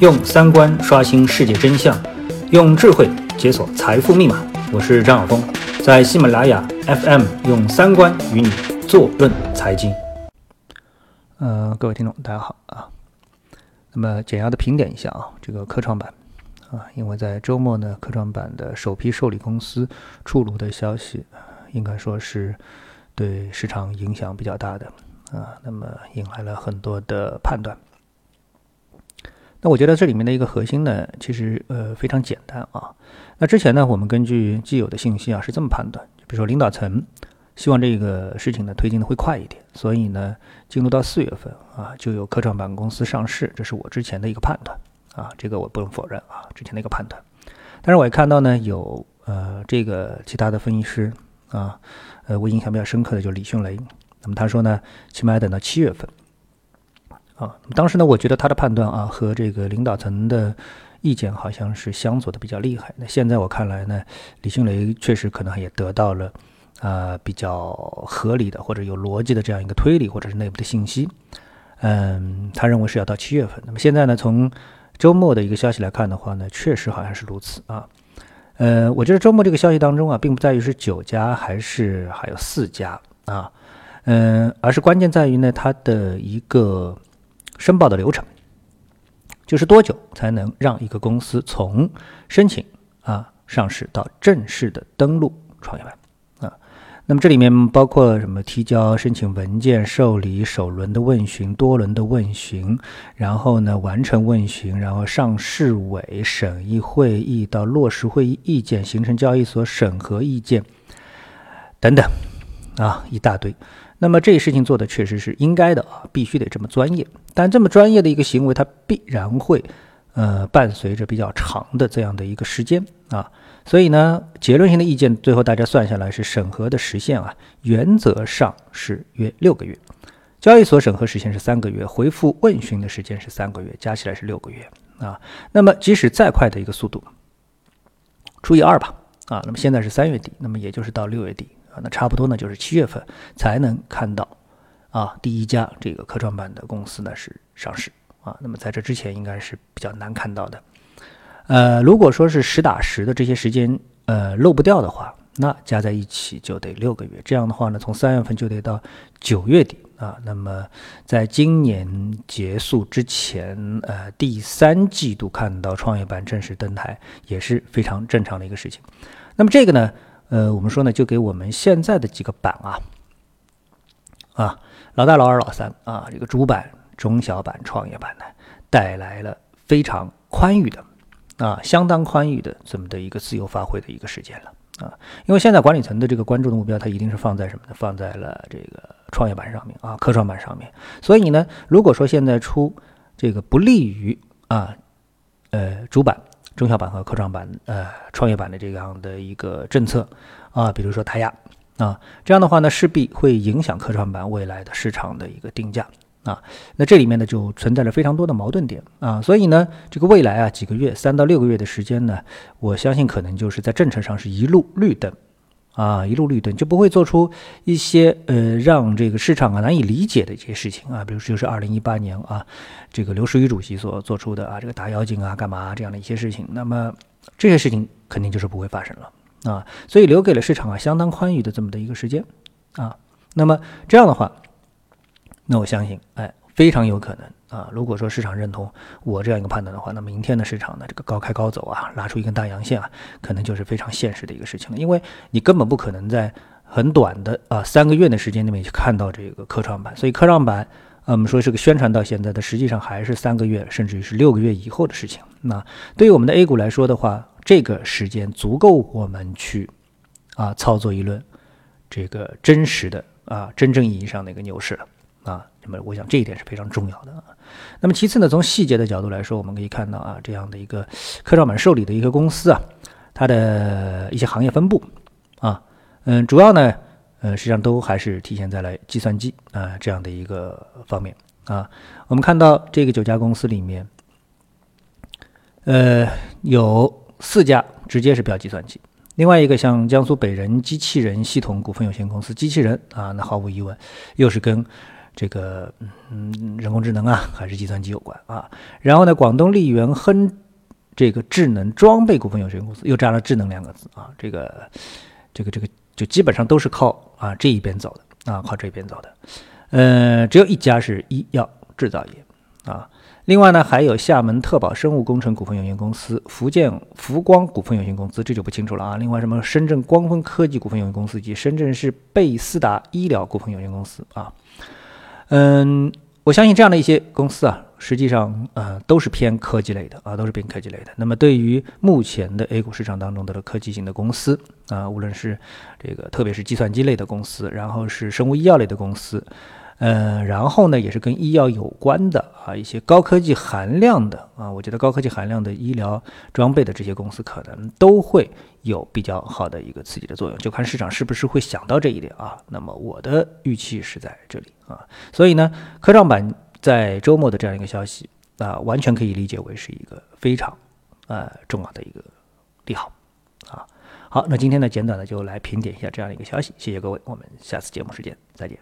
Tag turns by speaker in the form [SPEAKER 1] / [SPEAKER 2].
[SPEAKER 1] 用三观刷新世界真相，用智慧解锁财富密码。我是张晓峰，在喜马拉雅 FM 用三观与你坐论财经。呃，各位听众，大家好啊。那么简要的评点一下啊，这个科创板啊，因为在周末呢，科创板的首批受理公司出炉的消息，应该说是对市场影响比较大的啊。那么引来了很多的判断。那我觉得这里面的一个核心呢，其实呃非常简单啊。那之前呢，我们根据既有的信息啊，是这么判断，就比如说领导层希望这个事情呢推进的会快一点，所以呢，进入到四月份啊，就有科创板公司上市，这是我之前的一个判断啊，这个我不能否认啊，之前的一个判断。但是我也看到呢，有呃这个其他的分析师啊，呃我印象比较深刻的就是李迅雷，那么他说呢，起码要等到七月份。啊，当时呢，我觉得他的判断啊和这个领导层的意见好像是相左的比较厉害。那现在我看来呢，李迅雷确实可能也得到了啊比较合理的或者有逻辑的这样一个推理或者是内部的信息。嗯，他认为是要到七月份。那么现在呢，从周末的一个消息来看的话呢，确实好像是如此啊。呃，我觉得周末这个消息当中啊，并不在于是九家还是还有四家啊，嗯，而是关键在于呢，它的一个。申报的流程，就是多久才能让一个公司从申请啊上市到正式的登陆创业板啊？那么这里面包括什么？提交申请文件、受理首轮的问询、多轮的问询，然后呢完成问询，然后上市委审议会议到落实会议意见，形成交易所审核意见等等啊，一大堆。那么这事情做的确实是应该的啊，必须得这么专业。但这么专业的一个行为，它必然会，呃，伴随着比较长的这样的一个时间啊。所以呢，结论性的意见最后大家算下来是审核的时限啊，原则上是约六个月。交易所审核时限是三个月，回复问询的时间是三个月，加起来是六个月啊。那么即使再快的一个速度，除以二吧啊，那么现在是三月底，那么也就是到六月底。那差不多呢，就是七月份才能看到，啊，第一家这个科创板的公司呢是上市啊。那么在这之前应该是比较难看到的。呃，如果说是实打实的这些时间呃漏不掉的话，那加在一起就得六个月。这样的话呢，从三月份就得到九月底啊。那么在今年结束之前，呃，第三季度看到创业板正式登台也是非常正常的一个事情。那么这个呢？呃，我们说呢，就给我们现在的几个板啊，啊，老大、老二、老三啊，这个主板、中小板、创业板呢，带来了非常宽裕的啊，相当宽裕的这么的一个自由发挥的一个时间了啊。因为现在管理层的这个关注的目标，它一定是放在什么呢？放在了这个创业板上面啊，科创板上面。所以呢，如果说现在出这个不利于啊，呃，主板。中小板和科创板、呃，创业板的这样的一个政策啊，比如说胎压啊，这样的话呢，势必会影响科创板未来的市场的一个定价啊。那这里面呢，就存在着非常多的矛盾点啊。所以呢，这个未来啊，几个月，三到六个月的时间呢，我相信可能就是在政策上是一路绿灯。啊，一路绿灯就不会做出一些呃让这个市场啊难以理解的一些事情啊，比如就是二零一八年啊，这个刘士余主席所做出的啊这个打妖精啊干嘛这样的一些事情，那么这些事情肯定就是不会发生了啊，所以留给了市场啊相当宽裕的这么的一个时间啊，那么这样的话，那我相信哎非常有可能。啊，如果说市场认同我这样一个判断的话，那明天的市场呢，这个高开高走啊，拉出一根大阳线啊，可能就是非常现实的一个事情了。因为你根本不可能在很短的啊三个月的时间里面去看到这个科创板，所以科创板啊，我们说是个宣传到现在的，实际上还是三个月甚至于是六个月以后的事情。那对于我们的 A 股来说的话，这个时间足够我们去啊操作一轮这个真实的啊真正意义上的一个牛市了。那么我想这一点是非常重要的啊。那么其次呢，从细节的角度来说，我们可以看到啊，这样的一个科创板受理的一个公司啊，它的一些行业分布啊，嗯，主要呢，呃，实际上都还是体现在了计算机啊这样的一个方面啊。我们看到这个九家公司里面，呃，有四家直接是标计算机，另外一个像江苏北人机器人系统股份有限公司机器人啊，那毫无疑问又是跟这个嗯人工智能啊，还是计算机有关啊。然后呢，广东力源亨这个智能装备股份有限公司又占了“智能”两个字啊，这个这个这个就基本上都是靠啊这一边走的啊，靠这边走的。呃，只有一家是医药制造业啊。另外呢，还有厦门特宝生物工程股份有限公司、福建福光股份有限公司，这就不清楚了啊。另外，什么深圳光峰科技股份有限公司及深圳市贝斯达医疗股份有限公司啊。嗯，我相信这样的一些公司啊，实际上呃都是偏科技类的啊，都是偏科技类的。那么，对于目前的 A 股市场当中的科技型的公司啊，无论是这个特别是计算机类的公司，然后是生物医药类的公司。呃，然后呢，也是跟医药有关的啊，一些高科技含量的啊，我觉得高科技含量的医疗装备的这些公司，可能都会有比较好的一个刺激的作用，就看市场是不是会想到这一点啊。那么我的预期是在这里啊，所以呢，科创板在周末的这样一个消息啊，完全可以理解为是一个非常呃重要的一个利好啊。好，那今天呢，简短的就来评点一下这样一个消息，谢谢各位，我们下次节目时间再见。